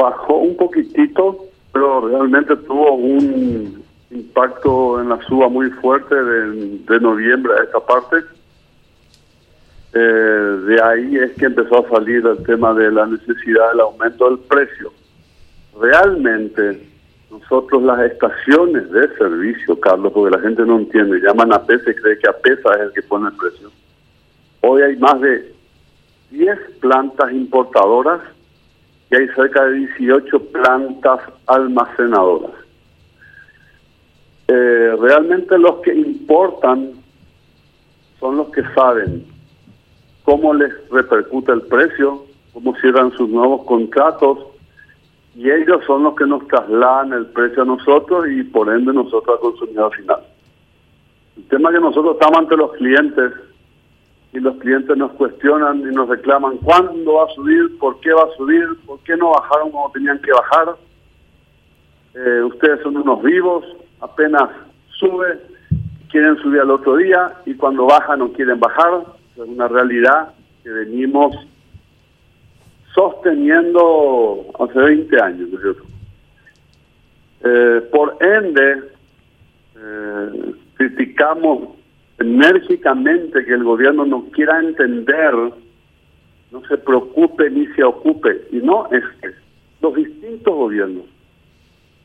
bajó un poquitito, pero realmente tuvo un impacto en la suba muy fuerte de, noviembre a esta parte. Eh, de ahí es que empezó a salir el tema de la necesidad del aumento del precio. Realmente, nosotros las estaciones de servicio, Carlos, porque la gente no entiende, llaman a PESA y cree que a PESA es el que pone el precio. Hoy hay más de 10 plantas importadoras y hay cerca de 18 plantas almacenadoras. Eh, realmente los que importan son los que saben cómo les repercute el precio, cómo cierran sus nuevos contratos, y ellos son los que nos trasladan el precio a nosotros y por ende nosotros al consumidor final. El tema que nosotros estamos ante los clientes y los clientes nos cuestionan y nos reclaman cuándo va a subir, por qué va a subir, por qué no bajaron como tenían que bajar. Eh, ustedes son unos vivos, apenas sube, quieren subir al otro día y cuando baja no quieren bajar. Es una realidad que venimos sosteniendo hace 20 años. Eh, por ende, eh, criticamos enérgicamente que el gobierno no quiera entender, no se preocupe ni se ocupe, y no es que los distintos gobiernos.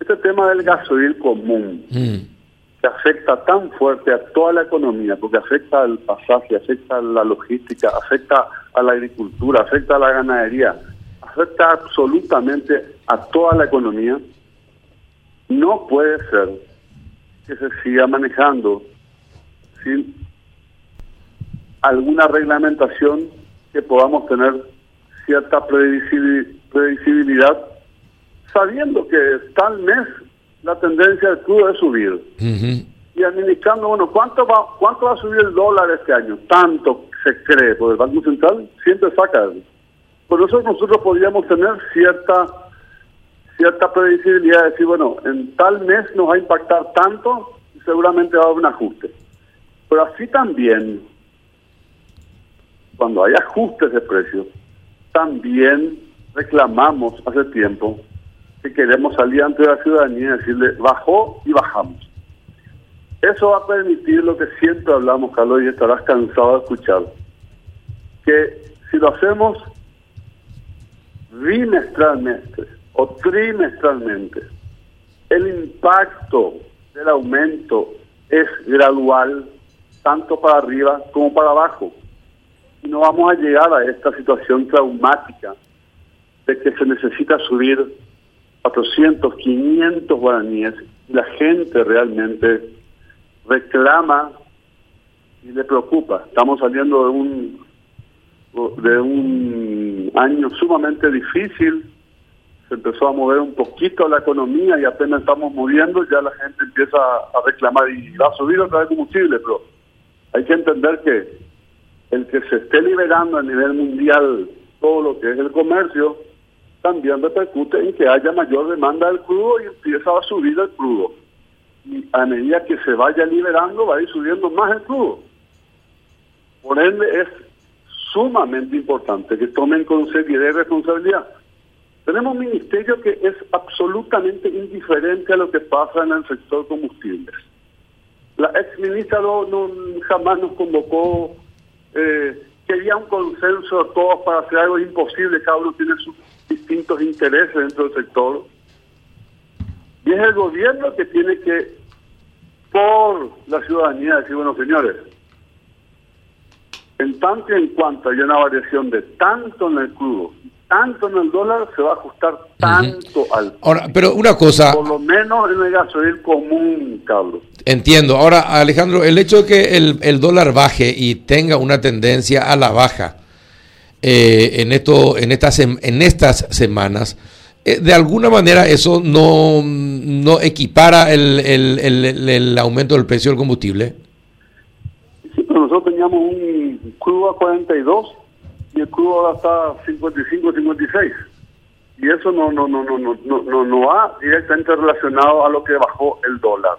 Este tema del gasoil común, mm. que afecta tan fuerte a toda la economía, porque afecta al pasaje, afecta a la logística, afecta a la agricultura, afecta a la ganadería, afecta absolutamente a toda la economía, no puede ser que se siga manejando sin alguna reglamentación que podamos tener cierta previsibilidad, sabiendo que tal mes la tendencia del crudo es subir. Y administrando, bueno, ¿cuánto va, ¿cuánto va a subir el dólar este año? Tanto se cree, porque el Banco Central siempre saca. Por eso nosotros podríamos tener cierta cierta previsibilidad de decir, bueno, en tal mes nos va a impactar tanto y seguramente va a haber un ajuste. Pero así también, cuando hay ajustes de precios, también reclamamos hace tiempo que queremos salir ante la ciudadanía y decirle, bajó y bajamos. Eso va a permitir lo que siempre hablamos, Carlos, y estarás cansado de escuchar, que si lo hacemos bimestralmente o trimestralmente, el impacto del aumento es gradual tanto para arriba como para abajo. Y no vamos a llegar a esta situación traumática de que se necesita subir 400, 500 guaraníes la gente realmente reclama y le preocupa. Estamos saliendo de un de un año sumamente difícil, se empezó a mover un poquito la economía y apenas estamos moviendo, ya la gente empieza a reclamar y va a subir otra vez combustible, pero hay que entender que el que se esté liberando a nivel mundial todo lo que es el comercio, también repercute en que haya mayor demanda del crudo y empieza a subir el crudo. Y a medida que se vaya liberando, va a ir subiendo más el crudo. Por ende, es sumamente importante que tomen con seriedad y responsabilidad. Tenemos un ministerio que es absolutamente indiferente a lo que pasa en el sector combustibles. La ex ministra no, jamás nos convocó, eh, quería un consenso de todos para hacer algo imposible, cada uno tiene sus distintos intereses dentro del sector. Y es el gobierno que tiene que, por la ciudadanía, decir, bueno, señores, en tanto y en cuanto haya una variación de tanto en el crudo tanto en el dólar, se va a ajustar tanto al... Ahora, pero una cosa... Por lo menos en el gasoil común, Carlos. Entiendo. Ahora, Alejandro, el hecho de que el, dólar baje y tenga una tendencia a la baja eh, en, esto, en, estas, en estas semanas, eh, de alguna manera eso no, no equipara el, el, el, aumento del precio del combustible. Sí, pero nosotros teníamos un crudo a 42 y el crudo ahora está 55, 56. Y eso no, no, no, no, no, no, no va directamente relacionado a lo que bajó el dólar.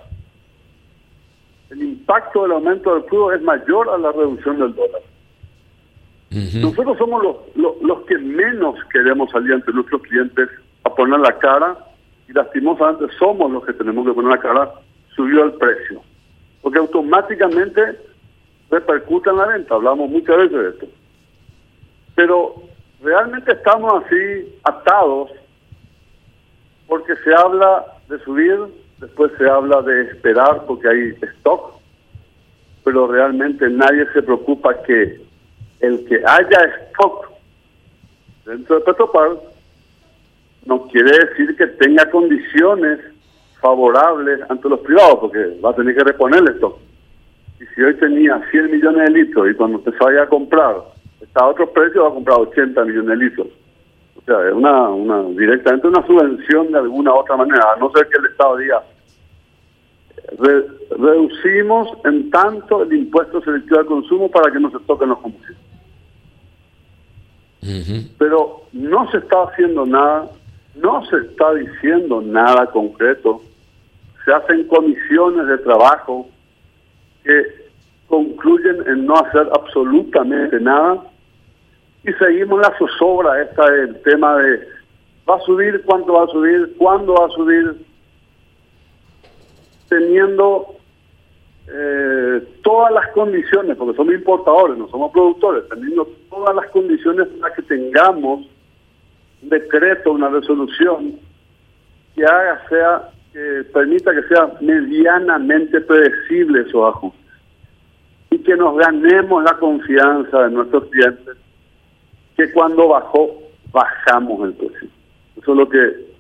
El impacto del aumento del crudo es mayor a la reducción del dólar. Nosotros somos los, los, los que menos queremos salir ante nuestros clientes a poner la cara y lastimosamente somos los que tenemos que poner la cara, subió el precio. Porque automáticamente repercute en la venta, hablamos muchas veces de esto. Pero realmente estamos así atados porque se habla de subir, después se habla de esperar porque hay stock, pero realmente nadie se preocupa que el que haya stock dentro de Petropar no quiere decir que tenga condiciones favorables ante los privados, porque va a tener que reponerle stock. Y si hoy tenía 100 millones de litros y cuando se vaya a comprar está a otro precio, va a comprar 80 millones de litros. O sea, es una, una directamente una subvención de alguna otra manera, a no ser que el Estado diga, reducimos en tanto el impuesto selectivo al consumo para que no se toquen los combustibles. Pero no se está haciendo nada, no se está diciendo nada concreto, se hacen comisiones de trabajo que concluyen en no hacer absolutamente nada y seguimos la zozobra esta del tema de va a subir, cuánto va a subir, cuándo va a subir, teniendo eh, todas las condiciones, porque somos importadores, no somos productores, teniendo todas las condiciones para que tengamos un decreto, una resolución que haga sea, que permita que sea medianamente predecible esos ajustes y que nos ganemos la confianza de nuestros clientes que cuando bajó, bajamos el precio. Eso es lo que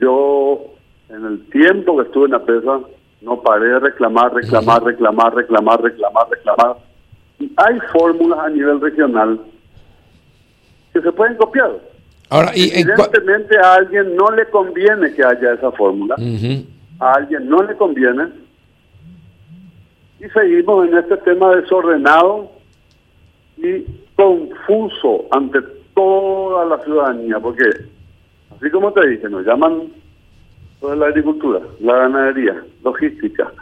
yo, en el tiempo que estuve en la pesa, no paré de reclamar, reclamar, reclamar, reclamar, reclamar, reclamar. Y hay fórmulas a nivel regional que se pueden copiar. Ahora, y Evidentemente a alguien no le conviene que haya esa fórmula. A alguien no le conviene. Y seguimos en este tema desordenado y confuso ante toda la ciudadanía, porque así como te dije, nos llaman toda la agricultura, la ganadería, logística.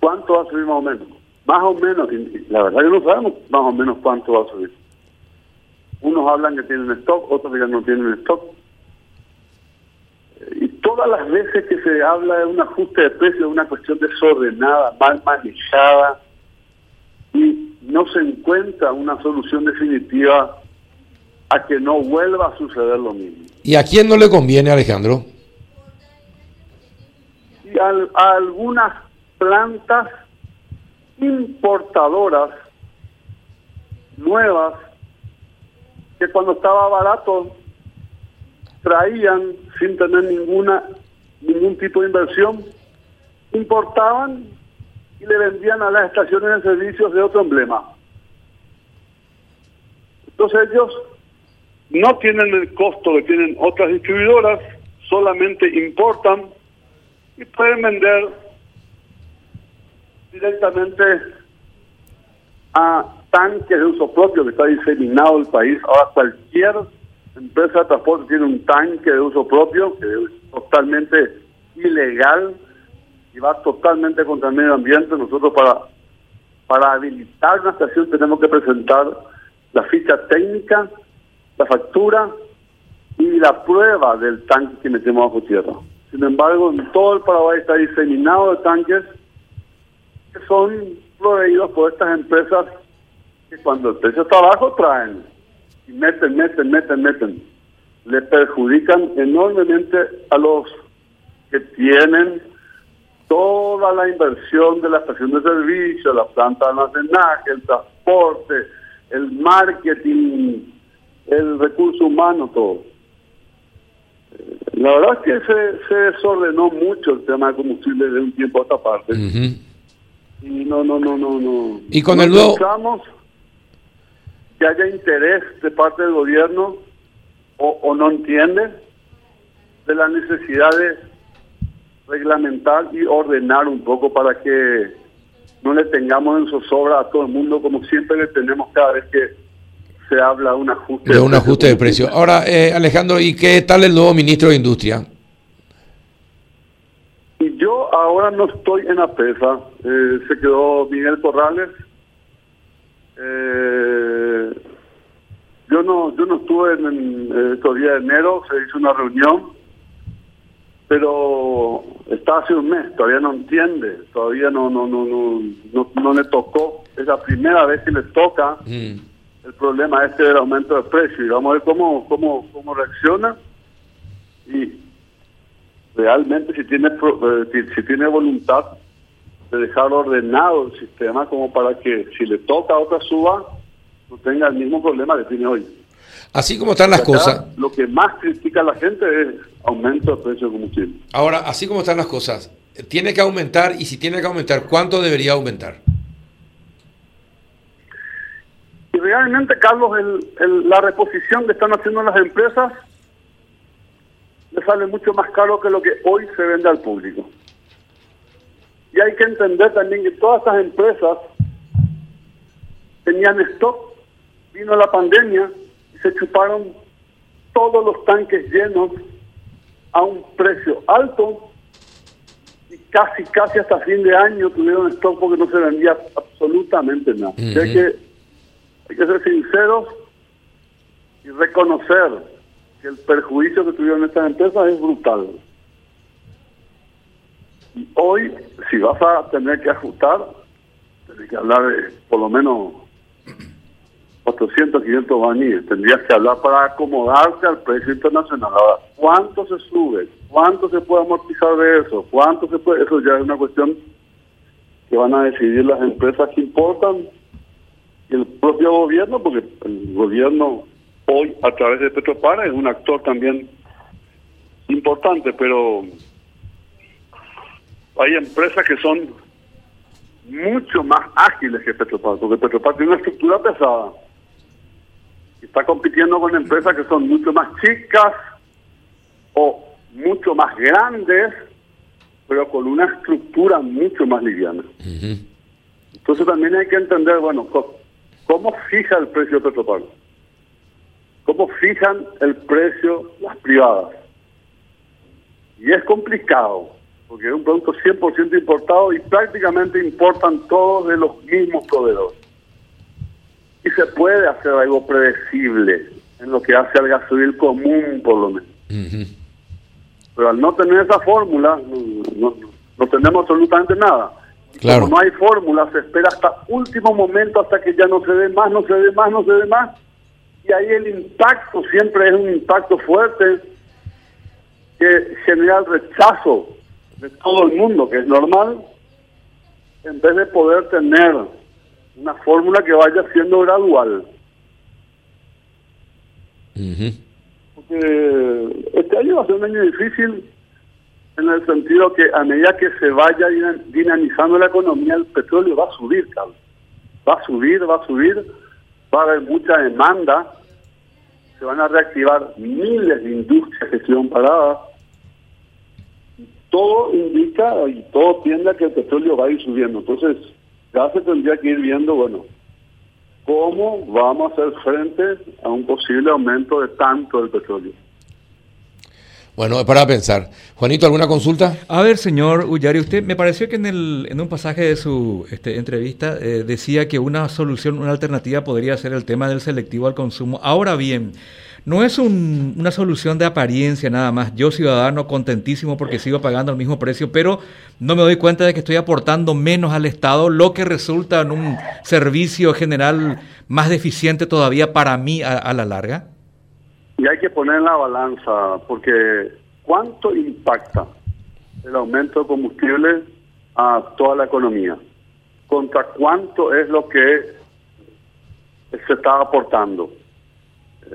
¿Cuánto va a subir más o menos? Más o menos, la verdad que no sabemos más o menos cuánto va a subir. Unos hablan que tienen stock, otros que no tienen stock. Y todas las veces que se habla de un ajuste de precios, de una cuestión desordenada, mal manejada, no se encuentra una solución definitiva a que no vuelva a suceder lo mismo. ¿Y a quién no le conviene, Alejandro? Y a, algunas plantas importadoras nuevas que cuando estaba barato traían sin tener ninguna ningún tipo de inversión, importaban y le vendían a las estaciones de servicios de otro emblema. Entonces ellos no tienen el costo que tienen otras distribuidoras, solamente importan y pueden vender directamente a tanques de uso propio que está diseminado el país. Ahora cualquier empresa de transporte tiene un tanque de uso propio que es totalmente ilegal y va totalmente contra el medio ambiente. Nosotros para, para habilitar una estación tenemos que presentar la ficha técnica, la factura y la prueba del tanque que metemos bajo tierra. Sin embargo, en todo el Paraguay está diseminado de tanques que son proveídos por estas empresas que cuando el precio está bajo traen y meten, meten, meten, meten. Le perjudican enormemente a los que tienen toda la inversión de la estación de servicio, la planta de almacenaje, el transporte, el marketing, el recurso humano, todo. La verdad es que se, se desordenó mucho el tema de combustible de un tiempo a esta parte. Y no, no, no, no, no. Y con el nuevo... que haya interés de parte del gobierno o, o no entiende de la necesidad de reglamentar y ordenar un poco para que no le tengamos en zozobra a todo el mundo como siempre le tenemos cada vez que se habla de un ajuste de, un ajuste de precio. Ahora, eh, Alejandro, ¿y qué tal el nuevo ministro de Industria? Y yo ahora no estoy en la pesa. Eh, se quedó Miguel Corrales. Eh, yo no yo no estuve en, en estos días de enero. Se hizo una reunión pero está hace un mes, todavía no entiende, todavía no no no no no, le tocó, es la primera vez que le toca mm. el problema este del aumento de precio y vamos a ver cómo cómo cómo reacciona y realmente si tiene eh, si, tiene voluntad de dejar ordenado el sistema como para que si le toca otra suba no tenga el mismo problema que tiene hoy. Así como están las cosas. Lo que más critica la gente es aumento de precio de combustible. Ahora, así como están las cosas, tiene que aumentar y si tiene que aumentar, ¿cuánto debería aumentar? Y realmente, Carlos, la reposición que están haciendo las empresas le sale mucho más caro que lo que hoy se vende al público. Y hay que entender también que todas estas empresas tenían stock, vino la pandemia, se chuparon todos los tanques llenos a un precio alto y casi, casi hasta fin de año tuvieron stock porque no se vendía absolutamente nada. hay, que, hay que ser sinceros y reconocer que el perjuicio que tuvieron estas empresas es brutal. Y hoy, si vas a tener que ajustar, tienes que hablar de por lo menos 400, 500 baníes. Tendrías que hablar para acomodarse al precio internacional. Ahora, ¿cuánto se sube? ¿Cuánto se puede amortizar de eso? ¿Cuánto se puede? Eso ya es una cuestión que van a decidir las empresas que importan y el propio gobierno, porque el gobierno hoy, a través de Petropara, es un actor también importante, pero hay empresas que son mucho más ágiles que Petropar, porque Petropar tiene una estructura pesada está compitiendo con empresas que son mucho más chicas o mucho más grandes, pero con una estructura mucho más liviana. Entonces también hay que entender, bueno, cómo fija el precio de Petropar, cómo fijan el precio las privadas. Y es complicado, porque es un producto 100% importado y prácticamente importan todos de los mismos proveedores y se puede hacer algo predecible en lo que hace al gasoil común, por lo menos. Pero al no tener esa fórmula, no, no, tenemos absolutamente nada. Como no hay fórmula, se espera hasta último momento, hasta que ya no se dé más, no se dé más, no se dé más. Y ahí el impacto siempre es un impacto fuerte que genera el rechazo de todo el mundo, que es normal, en vez de poder tener una fórmula que vaya siendo gradual. Porque este año va a ser un año difícil en el sentido que a medida que se vaya dinamizando la economía, el petróleo va a subir, Carlos. Va a subir, va a subir, va a haber mucha demanda, se van a reactivar miles de industrias que estuvieron paradas. Todo indica y todo tiende a que el petróleo va a ir subiendo. Entonces, ya se tendría que ir viendo, bueno, cómo vamos a hacer frente a un posible aumento de tanto del petróleo. Bueno, para pensar. Juanito, ¿alguna consulta? A ver, señor Ullari, usted me pareció que en, el, en un pasaje de su este, entrevista eh, decía que una solución, una alternativa podría ser el tema del selectivo al consumo. Ahora bien, no es una solución de apariencia nada más. Yo ciudadano contentísimo porque sigo pagando el mismo precio, pero no me doy cuenta de que estoy aportando menos al Estado, lo que resulta en un servicio general más deficiente todavía para mí a, la larga. Y hay que poner en la balanza, porque ¿cuánto impacta el aumento de combustible a toda la economía? ¿Contra cuánto es lo que se está aportando?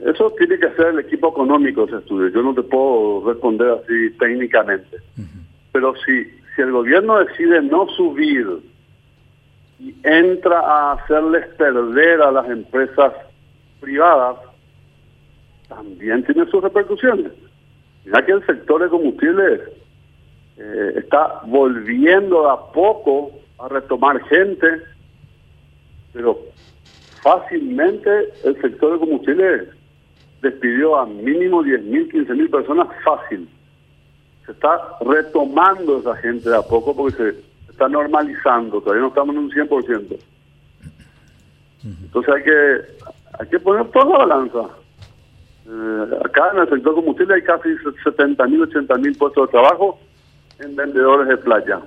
Eso tiene que hacer el equipo económico ese estudio. Yo no te puedo responder así técnicamente. Pero si, si el gobierno decide no subir y entra a hacerles perder a las empresas privadas, también tiene sus repercusiones. Ya que el sector de combustibles eh, está volviendo a poco a retomar gente, pero fácilmente el sector de combustibles despidió a mínimo 10.000, 15.000 personas fácil. Se está retomando esa gente de a poco porque se está normalizando, todavía no estamos en un 100%. Entonces hay que, hay que poner toda la balanza. Eh, acá en el sector combustible hay casi 70 mil, 80 mil puestos de trabajo en vendedores de playa.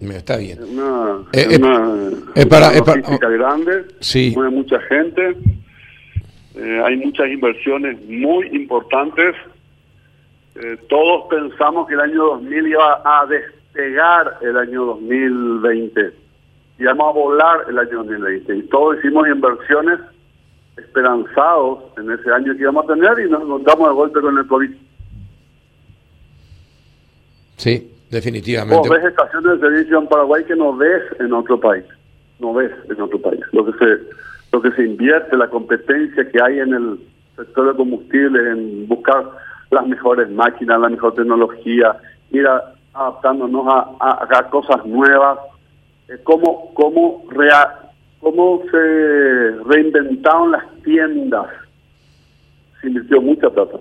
Está bien. Es una, eh, eh, para, logística grande, sí. mueve mucha gente, hay muchas inversiones muy importantes. todos pensamos que el año 2000 iba a despegar el año 2020 y vamos a volar el año 2020. Y todos hicimos inversiones esperanzados en ese año que íbamos a tener y nos encontramos de golpe con el COVID. Sí, definitivamente. Vos ves estaciones de servicio en Paraguay que no ves en otro país. No ves en otro país. Lo que se, lo que se invierte, la competencia que hay en el sector de combustible, en buscar las mejores máquinas, la mejor tecnología, ir adaptándonos a, a cosas nuevas cómo, cómo, rea, cómo se reinventaron las tiendas. Se invirtió mucha plata.